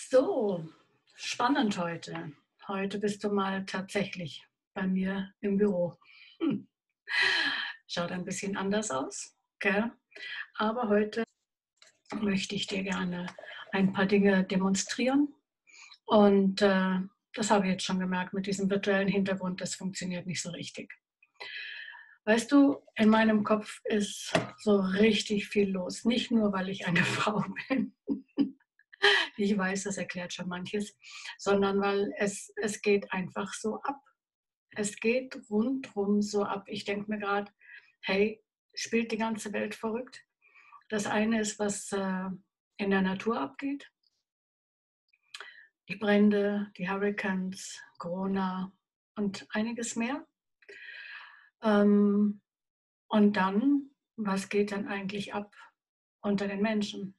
So, spannend heute. Heute bist du mal tatsächlich bei mir im Büro. Hm. Schaut ein bisschen anders aus, gell? aber heute möchte ich dir gerne ein paar Dinge demonstrieren. Und äh, das habe ich jetzt schon gemerkt mit diesem virtuellen Hintergrund, das funktioniert nicht so richtig. Weißt du, in meinem Kopf ist so richtig viel los. Nicht nur, weil ich eine Frau bin. Ich weiß, das erklärt schon manches, sondern weil es, es geht einfach so ab. Es geht rundrum so ab. Ich denke mir gerade, hey, spielt die ganze Welt verrückt? Das eine ist, was äh, in der Natur abgeht. Die Brände, die Hurricanes, Corona und einiges mehr. Ähm, und dann, was geht dann eigentlich ab unter den Menschen?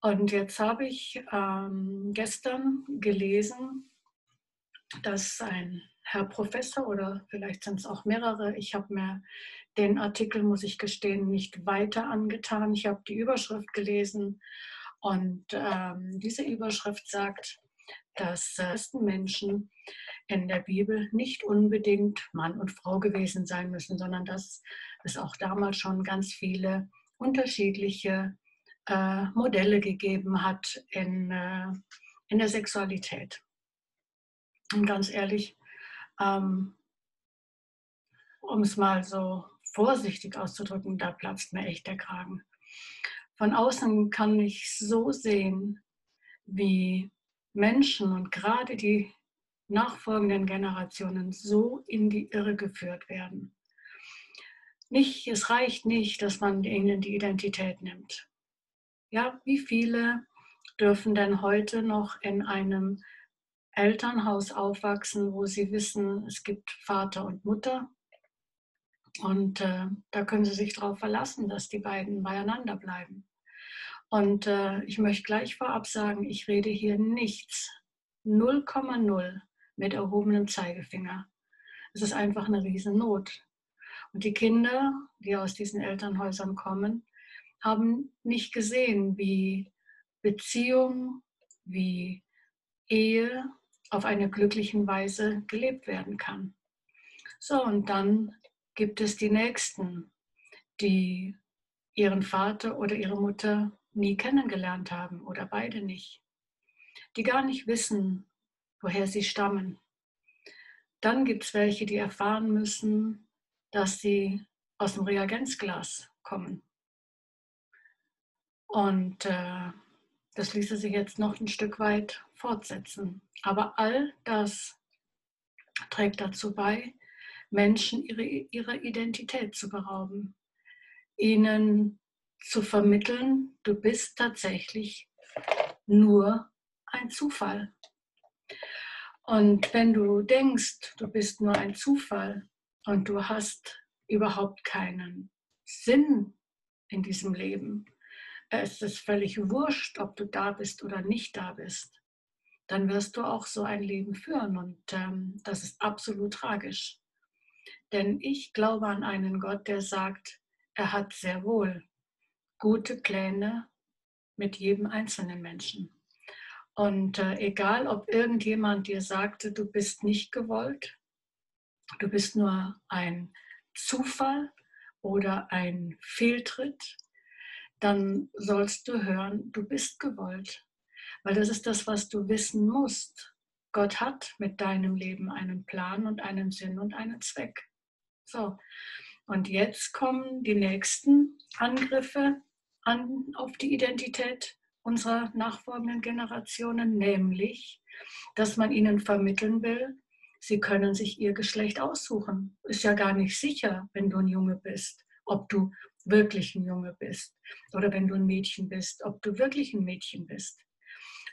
Und jetzt habe ich ähm, gestern gelesen, dass ein Herr Professor oder vielleicht sind es auch mehrere, ich habe mir den Artikel, muss ich gestehen, nicht weiter angetan. Ich habe die Überschrift gelesen und ähm, diese Überschrift sagt, dass ersten Menschen in der Bibel nicht unbedingt Mann und Frau gewesen sein müssen, sondern dass es auch damals schon ganz viele unterschiedliche äh, Modelle gegeben hat in, äh, in der Sexualität. Und ganz ehrlich, ähm, um es mal so vorsichtig auszudrücken, da platzt mir echt der Kragen. Von außen kann ich so sehen, wie Menschen und gerade die nachfolgenden Generationen so in die Irre geführt werden. Nicht, es reicht nicht, dass man ihnen die Identität nimmt. Ja, wie viele dürfen denn heute noch in einem Elternhaus aufwachsen, wo sie wissen, es gibt Vater und Mutter. Und äh, da können sie sich darauf verlassen, dass die beiden beieinander bleiben. Und äh, ich möchte gleich vorab sagen, ich rede hier nichts, 0,0 mit erhobenem Zeigefinger. Es ist einfach eine Riesennot. Und die Kinder, die aus diesen Elternhäusern kommen, haben nicht gesehen, wie Beziehung, wie Ehe auf eine glückliche Weise gelebt werden kann. So, und dann gibt es die Nächsten, die ihren Vater oder ihre Mutter nie kennengelernt haben oder beide nicht, die gar nicht wissen, woher sie stammen. Dann gibt es welche, die erfahren müssen, dass sie aus dem Reagenzglas kommen. Und äh, das ließe sich jetzt noch ein Stück weit fortsetzen. Aber all das trägt dazu bei, Menschen ihre, ihrer Identität zu berauben, ihnen zu vermitteln, du bist tatsächlich nur ein Zufall. Und wenn du denkst, du bist nur ein Zufall und du hast überhaupt keinen Sinn in diesem Leben, es ist völlig wurscht, ob du da bist oder nicht da bist, dann wirst du auch so ein Leben führen. Und ähm, das ist absolut tragisch. Denn ich glaube an einen Gott, der sagt, er hat sehr wohl gute Pläne mit jedem einzelnen Menschen. Und äh, egal, ob irgendjemand dir sagte, du bist nicht gewollt, du bist nur ein Zufall oder ein Fehltritt, dann sollst du hören, du bist gewollt. Weil das ist das, was du wissen musst. Gott hat mit deinem Leben einen Plan und einen Sinn und einen Zweck. So, und jetzt kommen die nächsten Angriffe an, auf die Identität unserer nachfolgenden Generationen, nämlich, dass man ihnen vermitteln will, sie können sich ihr Geschlecht aussuchen. Ist ja gar nicht sicher, wenn du ein Junge bist, ob du wirklich ein Junge bist oder wenn du ein Mädchen bist, ob du wirklich ein Mädchen bist.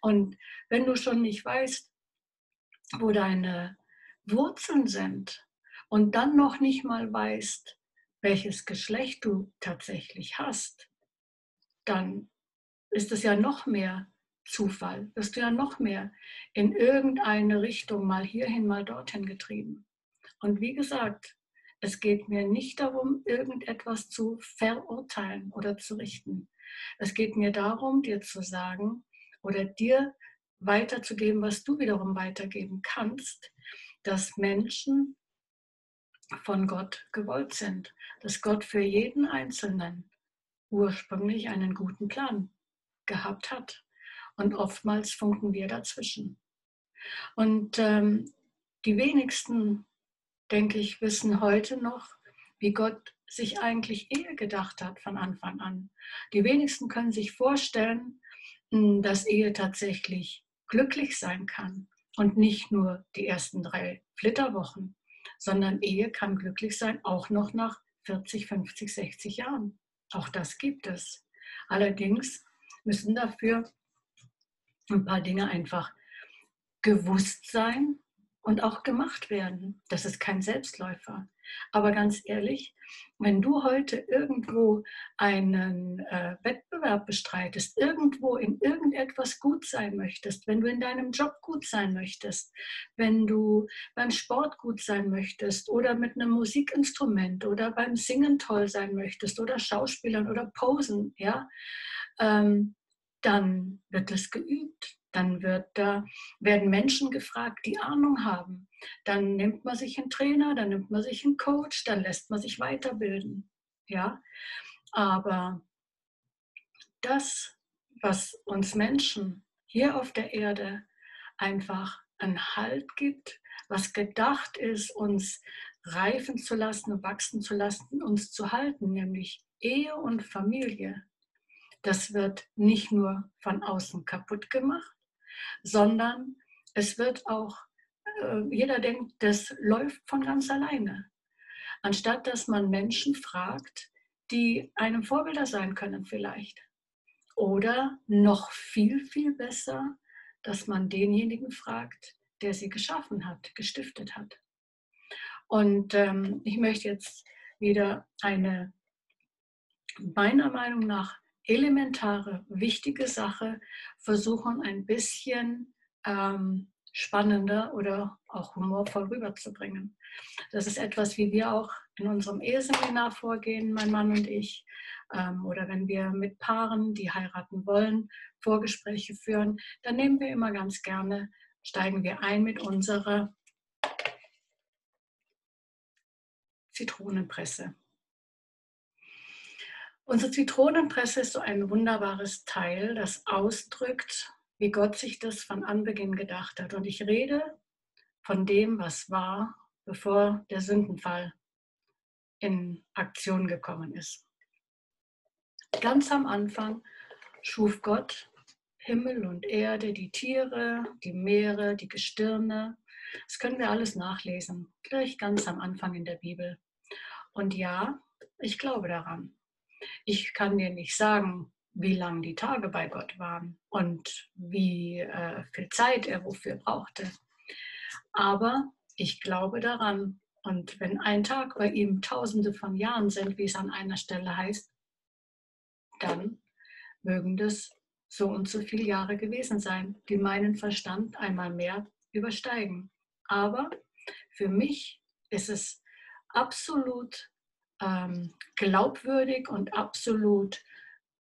Und wenn du schon nicht weißt, wo deine Wurzeln sind und dann noch nicht mal weißt, welches Geschlecht du tatsächlich hast, dann ist es ja noch mehr Zufall, wirst du ja noch mehr in irgendeine Richtung mal hierhin, mal dorthin getrieben. Und wie gesagt, es geht mir nicht darum, irgendetwas zu verurteilen oder zu richten. Es geht mir darum, dir zu sagen, oder dir weiterzugeben, was du wiederum weitergeben kannst, dass Menschen von Gott gewollt sind, dass Gott für jeden Einzelnen ursprünglich einen guten Plan gehabt hat. Und oftmals funken wir dazwischen. Und ähm, die wenigsten, denke ich, wissen heute noch, wie Gott sich eigentlich Ehe gedacht hat von Anfang an. Die wenigsten können sich vorstellen, hm, dass Ehe tatsächlich glücklich sein kann und nicht nur die ersten drei Flitterwochen, sondern Ehe kann glücklich sein, auch noch nach 40, 50, 60 Jahren. Auch das gibt es. Allerdings müssen dafür ein paar Dinge einfach gewusst sein und auch gemacht werden. Das ist kein Selbstläufer. Aber ganz ehrlich, wenn du heute irgendwo einen äh, Wettbewerb bestreitest, irgendwo in irgendetwas gut sein möchtest, wenn du in deinem Job gut sein möchtest, wenn du beim Sport gut sein möchtest oder mit einem Musikinstrument oder beim Singen toll sein möchtest oder Schauspielern oder Posen, ja, ähm, dann wird es geübt. Dann wird da, werden Menschen gefragt, die Ahnung haben. Dann nimmt man sich einen Trainer, dann nimmt man sich einen Coach, dann lässt man sich weiterbilden. Ja? Aber das, was uns Menschen hier auf der Erde einfach einen Halt gibt, was gedacht ist, uns reifen zu lassen, wachsen zu lassen, uns zu halten, nämlich Ehe und Familie, das wird nicht nur von außen kaputt gemacht, sondern es wird auch, äh, jeder denkt, das läuft von ganz alleine. Anstatt dass man Menschen fragt, die einem Vorbilder sein können vielleicht. Oder noch viel, viel besser, dass man denjenigen fragt, der sie geschaffen hat, gestiftet hat. Und ähm, ich möchte jetzt wieder eine, meiner Meinung nach, elementare, wichtige Sache versuchen, ein bisschen ähm, spannender oder auch humorvoll rüberzubringen. Das ist etwas, wie wir auch in unserem Eheseminar vorgehen, mein Mann und ich, ähm, oder wenn wir mit Paaren, die heiraten wollen, Vorgespräche führen, dann nehmen wir immer ganz gerne, steigen wir ein mit unserer Zitronenpresse. Unsere Zitronenpresse ist so ein wunderbares Teil, das ausdrückt, wie Gott sich das von Anbeginn gedacht hat. Und ich rede von dem, was war, bevor der Sündenfall in Aktion gekommen ist. Ganz am Anfang schuf Gott Himmel und Erde, die Tiere, die Meere, die Gestirne. Das können wir alles nachlesen, gleich ganz am Anfang in der Bibel. Und ja, ich glaube daran. Ich kann dir nicht sagen, wie lang die Tage bei Gott waren und wie äh, viel Zeit er wofür brauchte. Aber ich glaube daran. Und wenn ein Tag bei ihm tausende von Jahren sind, wie es an einer Stelle heißt, dann mögen das so und so viele Jahre gewesen sein, die meinen Verstand einmal mehr übersteigen. Aber für mich ist es absolut ähm, glaubwürdig und absolut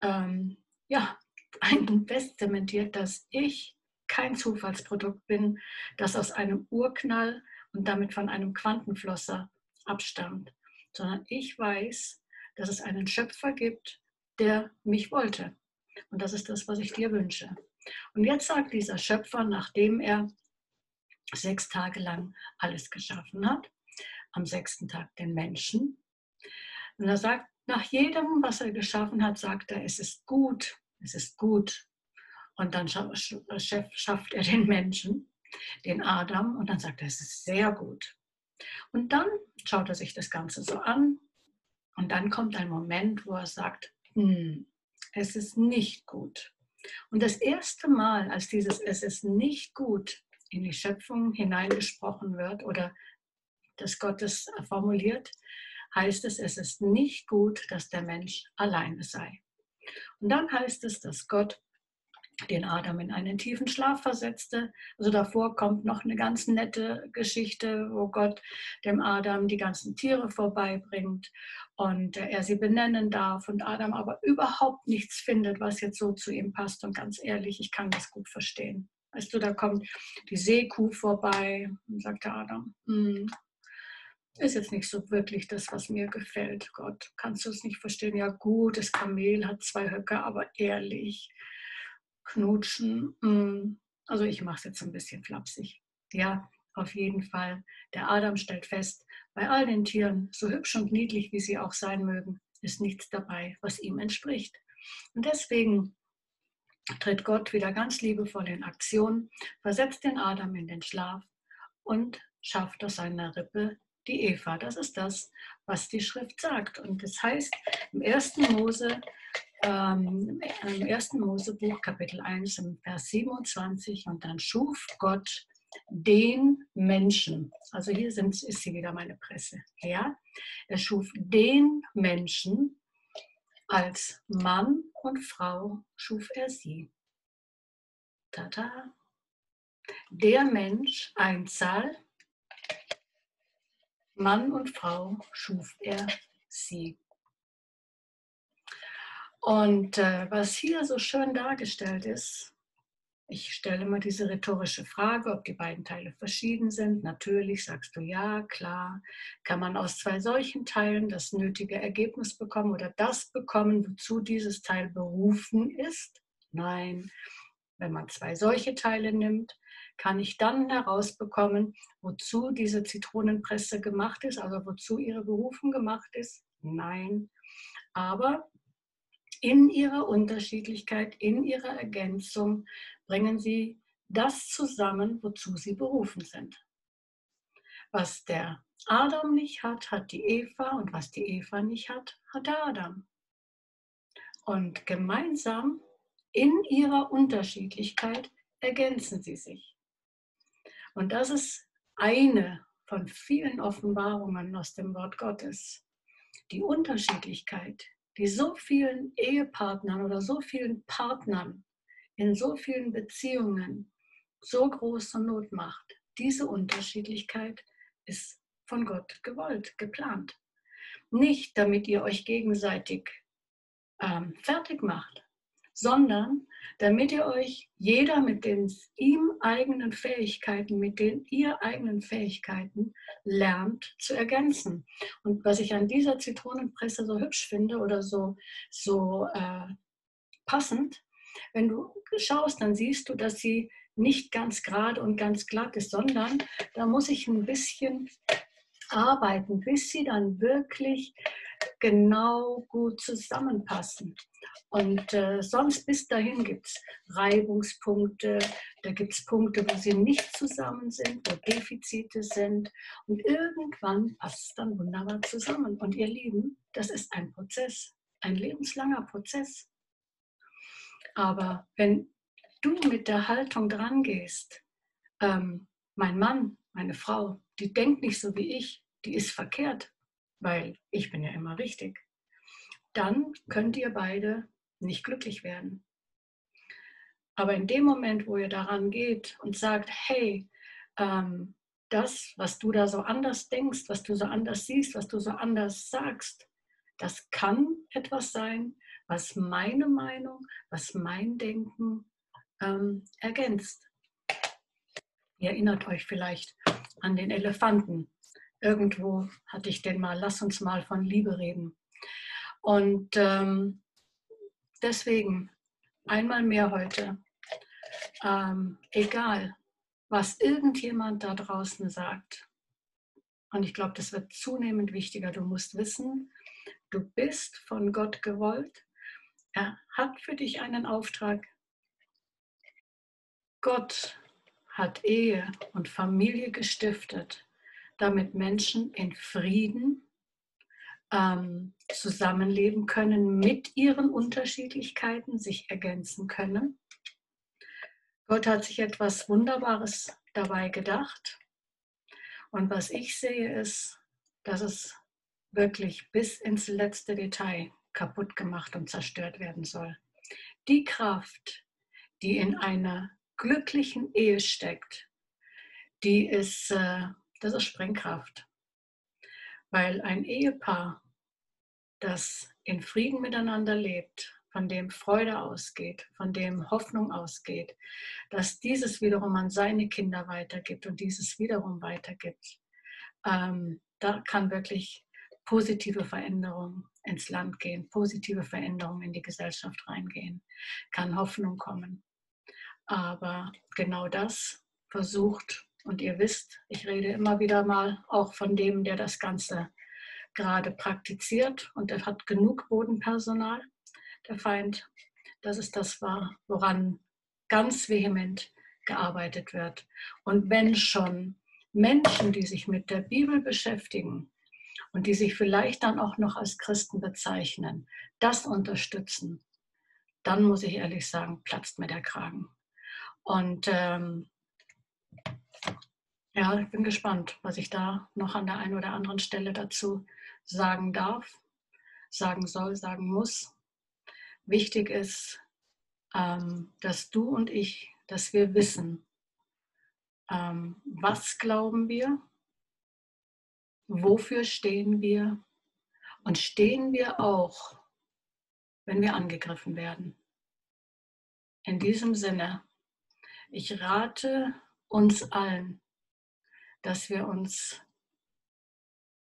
ähm, ja, fest zementiert, dass ich kein Zufallsprodukt bin, das aus einem Urknall und damit von einem Quantenflosser abstammt, sondern ich weiß, dass es einen Schöpfer gibt, der mich wollte. Und das ist das, was ich dir wünsche. Und jetzt sagt dieser Schöpfer, nachdem er sechs Tage lang alles geschaffen hat, am sechsten Tag den Menschen, und er sagt, nach jedem, was er geschaffen hat, sagt er, es ist gut, es ist gut. Und dann schafft er den Menschen, den Adam, und dann sagt er, es ist sehr gut. Und dann schaut er sich das Ganze so an und dann kommt ein Moment, wo er sagt, hm, es ist nicht gut. Und das erste Mal, als dieses Es ist nicht gut in die Schöpfung hineingesprochen wird oder das Gottes formuliert, heißt es, es ist nicht gut, dass der Mensch alleine sei. Und dann heißt es, dass Gott den Adam in einen tiefen Schlaf versetzte. Also davor kommt noch eine ganz nette Geschichte, wo Gott dem Adam die ganzen Tiere vorbeibringt und er sie benennen darf und Adam aber überhaupt nichts findet, was jetzt so zu ihm passt. Und ganz ehrlich, ich kann das gut verstehen. Weißt du, da kommt die Seekuh vorbei und sagt der Adam, hm, ist jetzt nicht so wirklich das, was mir gefällt. Gott, kannst du es nicht verstehen? Ja gut, das Kamel hat zwei Höcke, aber ehrlich, knutschen. Mm, also ich mache es jetzt ein bisschen flapsig. Ja, auf jeden Fall. Der Adam stellt fest, bei all den Tieren, so hübsch und niedlich wie sie auch sein mögen, ist nichts dabei, was ihm entspricht. Und deswegen tritt Gott wieder ganz liebevoll in Aktion, versetzt den Adam in den Schlaf und schafft aus seiner Rippe die Eva. Das ist das, was die Schrift sagt. Und das heißt im 1. Mose ähm, im 1. Mosebuch, Kapitel 1, im Vers 27, und dann schuf Gott den Menschen. Also hier sind, ist sie wieder meine Presse. Ja? Er schuf den Menschen als Mann und Frau schuf er sie. Tada. Der Mensch, Einzahl, Mann und Frau schuf er sie. Und äh, was hier so schön dargestellt ist, ich stelle mal diese rhetorische Frage, ob die beiden Teile verschieden sind. Natürlich sagst du ja, klar. Kann man aus zwei solchen Teilen das nötige Ergebnis bekommen oder das bekommen, wozu dieses Teil berufen ist? Nein. Wenn man zwei solche Teile nimmt, kann ich dann herausbekommen, wozu diese Zitronenpresse gemacht ist, also wozu ihre Berufung gemacht ist? Nein. Aber in ihrer Unterschiedlichkeit, in ihrer Ergänzung bringen sie das zusammen, wozu sie berufen sind. Was der Adam nicht hat, hat die Eva und was die Eva nicht hat, hat der Adam. Und gemeinsam in ihrer Unterschiedlichkeit ergänzen sie sich. Und das ist eine von vielen Offenbarungen aus dem Wort Gottes. Die Unterschiedlichkeit, die so vielen Ehepartnern oder so vielen Partnern in so vielen Beziehungen so große Not macht. Diese Unterschiedlichkeit ist von Gott gewollt, geplant. Nicht damit ihr euch gegenseitig ähm, fertig macht, sondern damit ihr euch jeder mit den ihm eigenen Fähigkeiten, mit den ihr eigenen Fähigkeiten lernt zu ergänzen. Und was ich an dieser Zitronenpresse so hübsch finde oder so, so äh, passend, wenn du schaust, dann siehst du, dass sie nicht ganz gerade und ganz glatt ist, sondern da muss ich ein bisschen arbeiten, bis sie dann wirklich genau gut zusammenpassen. Und äh, sonst bis dahin gibt es Reibungspunkte, da gibt es Punkte, wo sie nicht zusammen sind, wo Defizite sind. Und irgendwann passt es dann wunderbar zusammen. Und ihr Lieben, das ist ein Prozess, ein lebenslanger Prozess. Aber wenn du mit der Haltung dran gehst, ähm, mein Mann, meine Frau, die denkt nicht so wie ich, die ist verkehrt, weil ich bin ja immer richtig, dann könnt ihr beide nicht glücklich werden. Aber in dem Moment, wo ihr daran geht und sagt, hey, ähm, das, was du da so anders denkst, was du so anders siehst, was du so anders sagst, das kann etwas sein, was meine Meinung, was mein Denken ähm, ergänzt. Ihr erinnert euch vielleicht an den Elefanten. Irgendwo hatte ich den mal, lass uns mal von Liebe reden. Und ähm, deswegen einmal mehr heute, ähm, egal was irgendjemand da draußen sagt, und ich glaube, das wird zunehmend wichtiger, du musst wissen, du bist von Gott gewollt, er hat für dich einen Auftrag. Gott hat Ehe und Familie gestiftet, damit Menschen in Frieden ähm, zusammenleben können, mit ihren Unterschiedlichkeiten sich ergänzen können. Gott hat sich etwas Wunderbares dabei gedacht. Und was ich sehe, ist, dass es wirklich bis ins letzte Detail kaputt gemacht und zerstört werden soll. Die Kraft, die in einer glücklichen Ehe steckt, die ist, äh, das ist Sprengkraft. Weil ein Ehepaar, das in Frieden miteinander lebt, von dem Freude ausgeht, von dem Hoffnung ausgeht, dass dieses wiederum an seine Kinder weitergibt und dieses wiederum weitergibt, ähm, da kann wirklich positive Veränderung ins Land gehen, positive Veränderung in die Gesellschaft reingehen, kann Hoffnung kommen. Aber genau das versucht, und ihr wisst, ich rede immer wieder mal auch von dem, der das Ganze gerade praktiziert und der hat genug Bodenpersonal, der Feind. Das ist das war, woran ganz vehement gearbeitet wird. Und wenn schon Menschen, die sich mit der Bibel beschäftigen und die sich vielleicht dann auch noch als Christen bezeichnen, das unterstützen, dann muss ich ehrlich sagen, platzt mir der Kragen. Und ähm, ja, ich bin gespannt, was ich da noch an der einen oder anderen Stelle dazu sagen darf, sagen soll, sagen muss. Wichtig ist, ähm, dass du und ich, dass wir wissen, ähm, was glauben wir, wofür stehen wir und stehen wir auch, wenn wir angegriffen werden. In diesem Sinne, ich rate uns allen, dass wir uns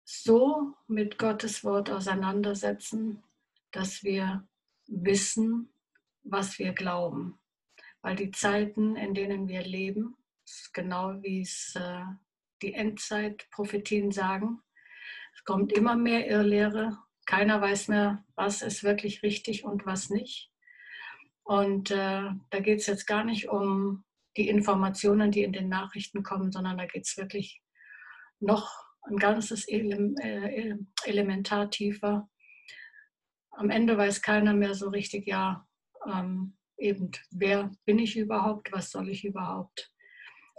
so mit Gottes Wort auseinandersetzen, dass wir wissen, was wir glauben. Weil die Zeiten, in denen wir leben, genau wie es äh, die Endzeitprophetien sagen, es kommt immer mehr Irrlehre. Keiner weiß mehr, was ist wirklich richtig und was nicht. Und äh, da geht es jetzt gar nicht um die Informationen, die in den Nachrichten kommen, sondern da geht es wirklich noch ein ganzes äh, Elementar tiefer am Ende weiß keiner mehr so richtig, ja, ähm, eben, wer bin ich überhaupt, was soll ich überhaupt.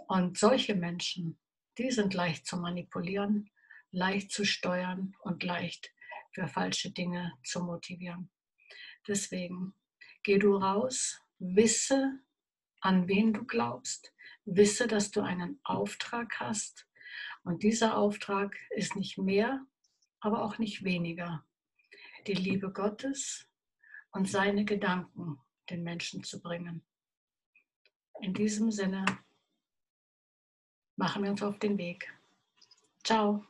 Und solche Menschen, die sind leicht zu manipulieren, leicht zu steuern und leicht für falsche Dinge zu motivieren. Deswegen geh du raus, wisse, an wen du glaubst, wisse, dass du einen Auftrag hast. Und dieser Auftrag ist nicht mehr, aber auch nicht weniger die Liebe Gottes und seine Gedanken den Menschen zu bringen. In diesem Sinne machen wir uns auf den Weg. Ciao.